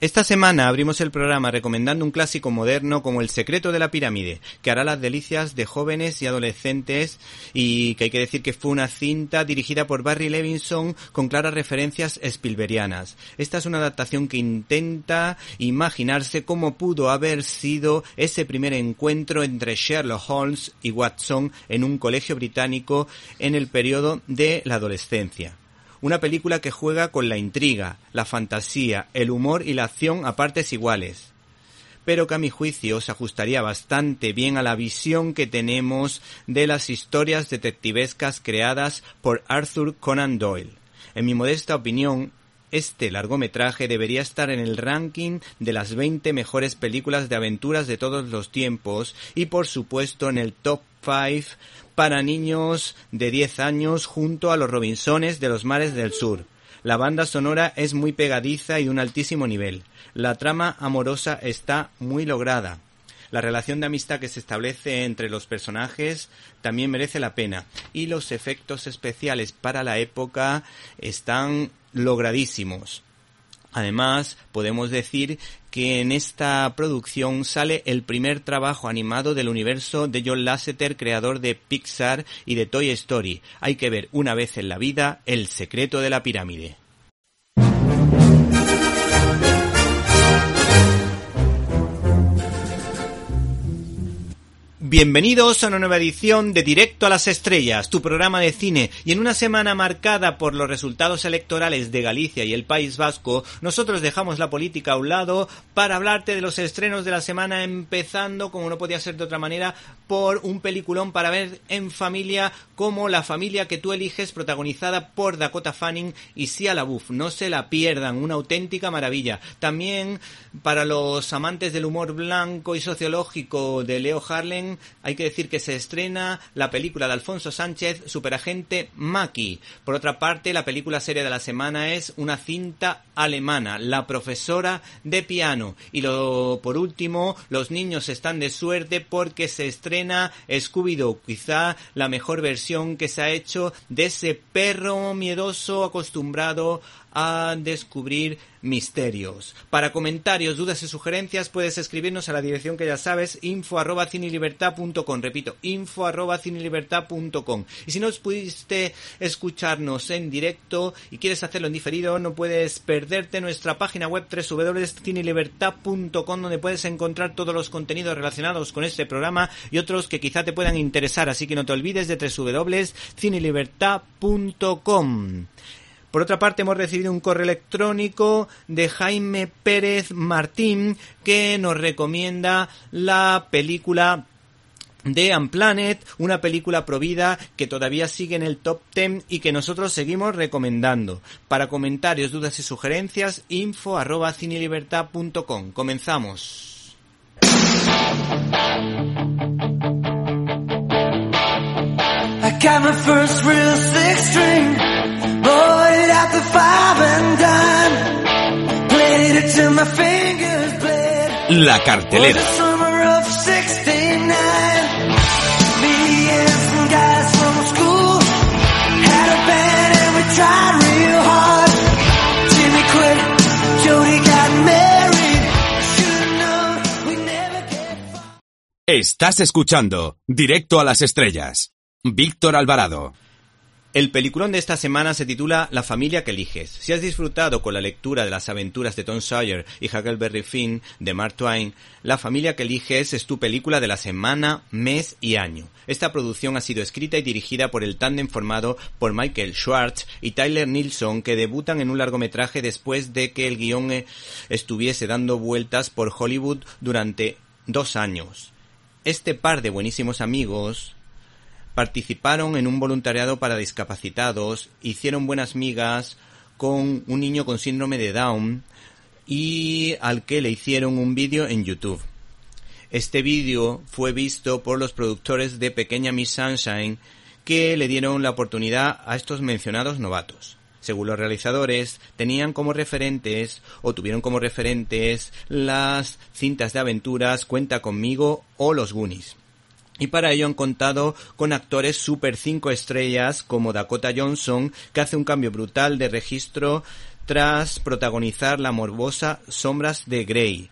Esta semana abrimos el programa recomendando un clásico moderno como El secreto de la pirámide, que hará las delicias de jóvenes y adolescentes y que hay que decir que fue una cinta dirigida por Barry Levinson con claras referencias Spielbergianas. Esta es una adaptación que intenta imaginarse cómo pudo haber sido ese primer encuentro entre Sherlock Holmes y Watson en un colegio británico en el periodo de la adolescencia. Una película que juega con la intriga, la fantasía, el humor y la acción a partes iguales. Pero que a mi juicio se ajustaría bastante bien a la visión que tenemos de las historias detectivescas creadas por Arthur Conan Doyle. En mi modesta opinión, este largometraje debería estar en el ranking de las 20 mejores películas de aventuras de todos los tiempos y por supuesto en el top 5 para niños de 10 años junto a los Robinsones de los mares del sur. La banda sonora es muy pegadiza y de un altísimo nivel. La trama amorosa está muy lograda. La relación de amistad que se establece entre los personajes también merece la pena. Y los efectos especiales para la época están logradísimos. Además, podemos decir que en esta producción sale el primer trabajo animado del universo de John Lasseter, creador de Pixar y de Toy Story. Hay que ver una vez en la vida El secreto de la pirámide. Bienvenidos a una nueva edición de Directo a las Estrellas, tu programa de cine, y en una semana marcada por los resultados electorales de Galicia y el País Vasco, nosotros dejamos la política a un lado para hablarte de los estrenos de la semana, empezando, como no podía ser de otra manera, por un peliculón para ver en familia como La familia que tú eliges, protagonizada por Dakota Fanning y Sia LaBeouf. No se la pierdan, una auténtica maravilla. También para los amantes del humor blanco y sociológico de Leo Harlem, hay que decir que se estrena la película de Alfonso Sánchez, Superagente Maki. Por otra parte, la película serie de la semana es una cinta alemana, La profesora de piano. Y lo, por último, los niños están de suerte porque se estrena Scooby-Doo, quizá la mejor versión que se ha hecho de ese perro miedoso acostumbrado a descubrir misterios. Para comentarios, dudas y sugerencias puedes escribirnos a la dirección que ya sabes, info arroba. Repito, info arroba. Y si no pudiste escucharnos en directo y quieres hacerlo en diferido, no puedes perderte nuestra página web www.cinelibertad.com donde puedes encontrar todos los contenidos relacionados con este programa y otros que quizá te puedan interesar. Así que no te olvides de www.cinelibertad.com. Por otra parte, hemos recibido un correo electrónico de Jaime Pérez Martín que nos recomienda la película de Unplanet, una película provida que todavía sigue en el top 10 y que nosotros seguimos recomendando. Para comentarios, dudas y sugerencias, info arroba cinelibertad.com. Comenzamos. It at the five and dime, played it till my fingers bled. La The cartelera. summer of 69, me and some guys from school had a band and we tried real hard. Jimmy quit, Jody got married. Should've known we never get far. Estás escuchando Directo a las estrellas. Víctor Alvarado. El peliculón de esta semana se titula La familia que eliges. Si has disfrutado con la lectura de las aventuras de Tom Sawyer y Huckleberry Finn de Mark Twain, La familia que eliges es tu película de la semana, mes y año. Esta producción ha sido escrita y dirigida por el tándem formado por Michael Schwartz y Tyler Nilsson que debutan en un largometraje después de que el guion eh, estuviese dando vueltas por Hollywood durante dos años. Este par de buenísimos amigos participaron en un voluntariado para discapacitados, hicieron buenas migas con un niño con síndrome de Down y al que le hicieron un vídeo en YouTube. Este vídeo fue visto por los productores de Pequeña Miss Sunshine que le dieron la oportunidad a estos mencionados novatos. Según los realizadores, tenían como referentes o tuvieron como referentes las cintas de aventuras Cuenta conmigo o Los Goonies. Y para ello han contado con actores super 5 estrellas como Dakota Johnson, que hace un cambio brutal de registro tras protagonizar la morbosa Sombras de Grey,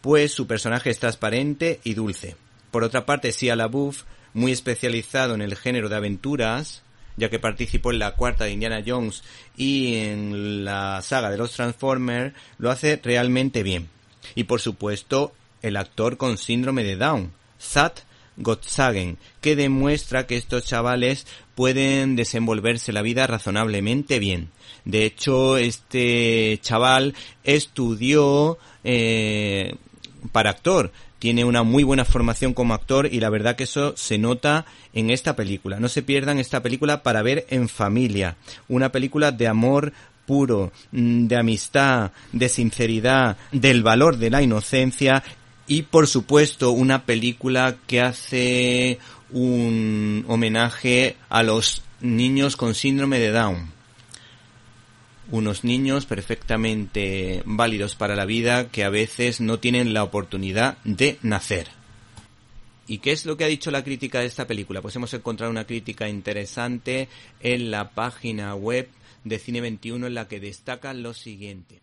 pues su personaje es transparente y dulce. Por otra parte, Sia LaBeouf, muy especializado en el género de aventuras, ya que participó en la cuarta de Indiana Jones y en la saga de los Transformers, lo hace realmente bien. Y por supuesto, el actor con síndrome de Down, Zat Gottsagen, que demuestra que estos chavales pueden desenvolverse la vida razonablemente bien. De hecho, este chaval estudió eh, para actor, tiene una muy buena formación como actor y la verdad que eso se nota en esta película. No se pierdan esta película para ver en familia. Una película de amor puro, mm, de amistad, de sinceridad, del valor de la inocencia y por supuesto una película que hace un homenaje a los niños con síndrome de Down. Unos niños perfectamente válidos para la vida que a veces no tienen la oportunidad de nacer. ¿Y qué es lo que ha dicho la crítica de esta película? Pues hemos encontrado una crítica interesante en la página web de Cine 21 en la que destaca lo siguiente.